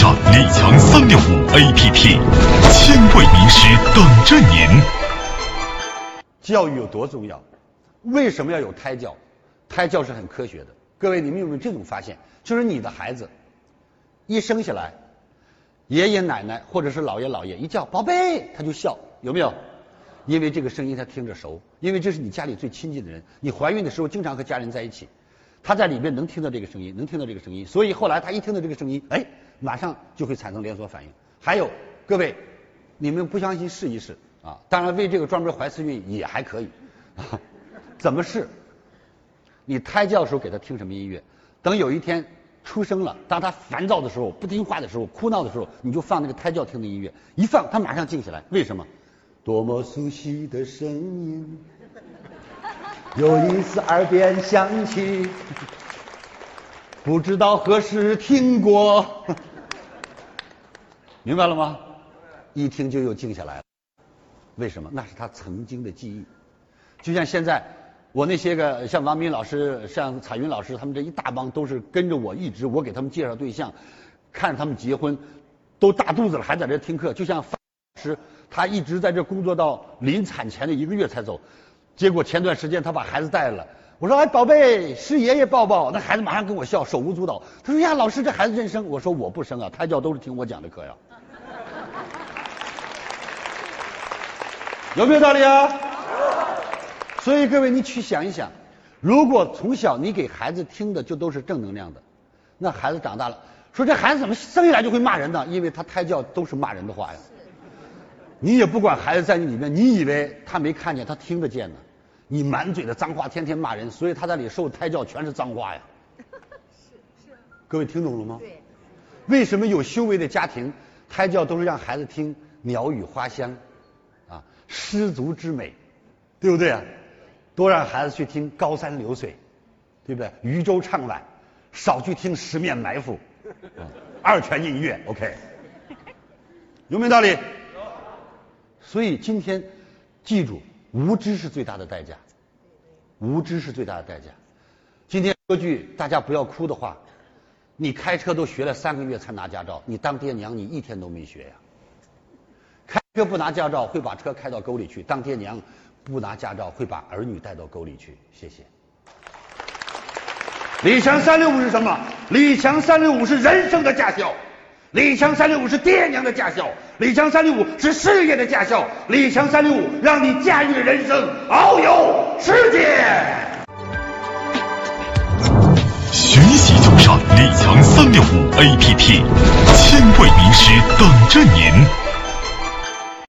上李强三六五 APP，千位名师等着您。教育有多重要？为什么要有胎教？胎教是很科学的。各位，你们有没有这种发现？就是你的孩子一生下来，爷爷奶奶或者是姥爷姥爷一叫宝贝，他就笑，有没有？因为这个声音他听着熟，因为这是你家里最亲近的人。你怀孕的时候经常和家人在一起，他在里面能听到这个声音，能听到这个声音，所以后来他一听到这个声音，哎，马上就会产生连锁反应。还有各位，你们不相信试一试啊！当然为这个专门怀次孕也还可以。怎么试？你胎教的时候给他听什么音乐？等有一天出生了，当他烦躁的时候、不听话的时候、哭闹的时候，你就放那个胎教听的音乐，一放他马上静下来。为什么？多么熟悉的声音，又一次耳边响起，不知道何时听过，明白了吗？一听就又静下来了。为什么？那是他曾经的记忆。就像现在，我那些个像王斌老师、像彩云老师，他们这一大帮都是跟着我一直，我给他们介绍对象，看着他们结婚，都大肚子了还在这听课。就像老师，他一直在这工作到临产前的一个月才走，结果前段时间他把孩子带来了，我说哎宝贝，是爷爷抱抱，那孩子马上跟我笑，手舞足蹈。他说呀老师这孩子认生，我说我不生啊，胎教都是听我讲的课呀，有没有道理啊？所以各位，你去想一想，如果从小你给孩子听的就都是正能量的，那孩子长大了，说这孩子怎么生下来就会骂人呢？因为他胎教都是骂人的话呀。你也不管孩子在你里面，你以为他没看见，他听得见呢。你满嘴的脏话，天天骂人，所以他在里受胎教全是脏话呀。是是。各位听懂了吗？对。为什么有修为的家庭，胎教都是让孩子听鸟语花香，啊，诗足之美，对不对啊？多让孩子去听高山流水，对不对？渔舟唱晚，少去听十面埋伏，二泉映月，OK，有没有道理？所以今天记住，无知是最大的代价，无知是最大的代价。今天说句大家不要哭的话，你开车都学了三个月才拿驾照，你当爹娘你一天都没学呀。开车不拿驾照会把车开到沟里去，当爹娘。不拿驾照会把儿女带到沟里去。谢谢。李强三六五是什么？李强三六五是人生的驾校，李强三六五是爹娘的驾校，李强三六五是事业的驾校，李强三六五让你驾驭人生，遨游世界。学习就上李强三六五 APP，千位名师等着您。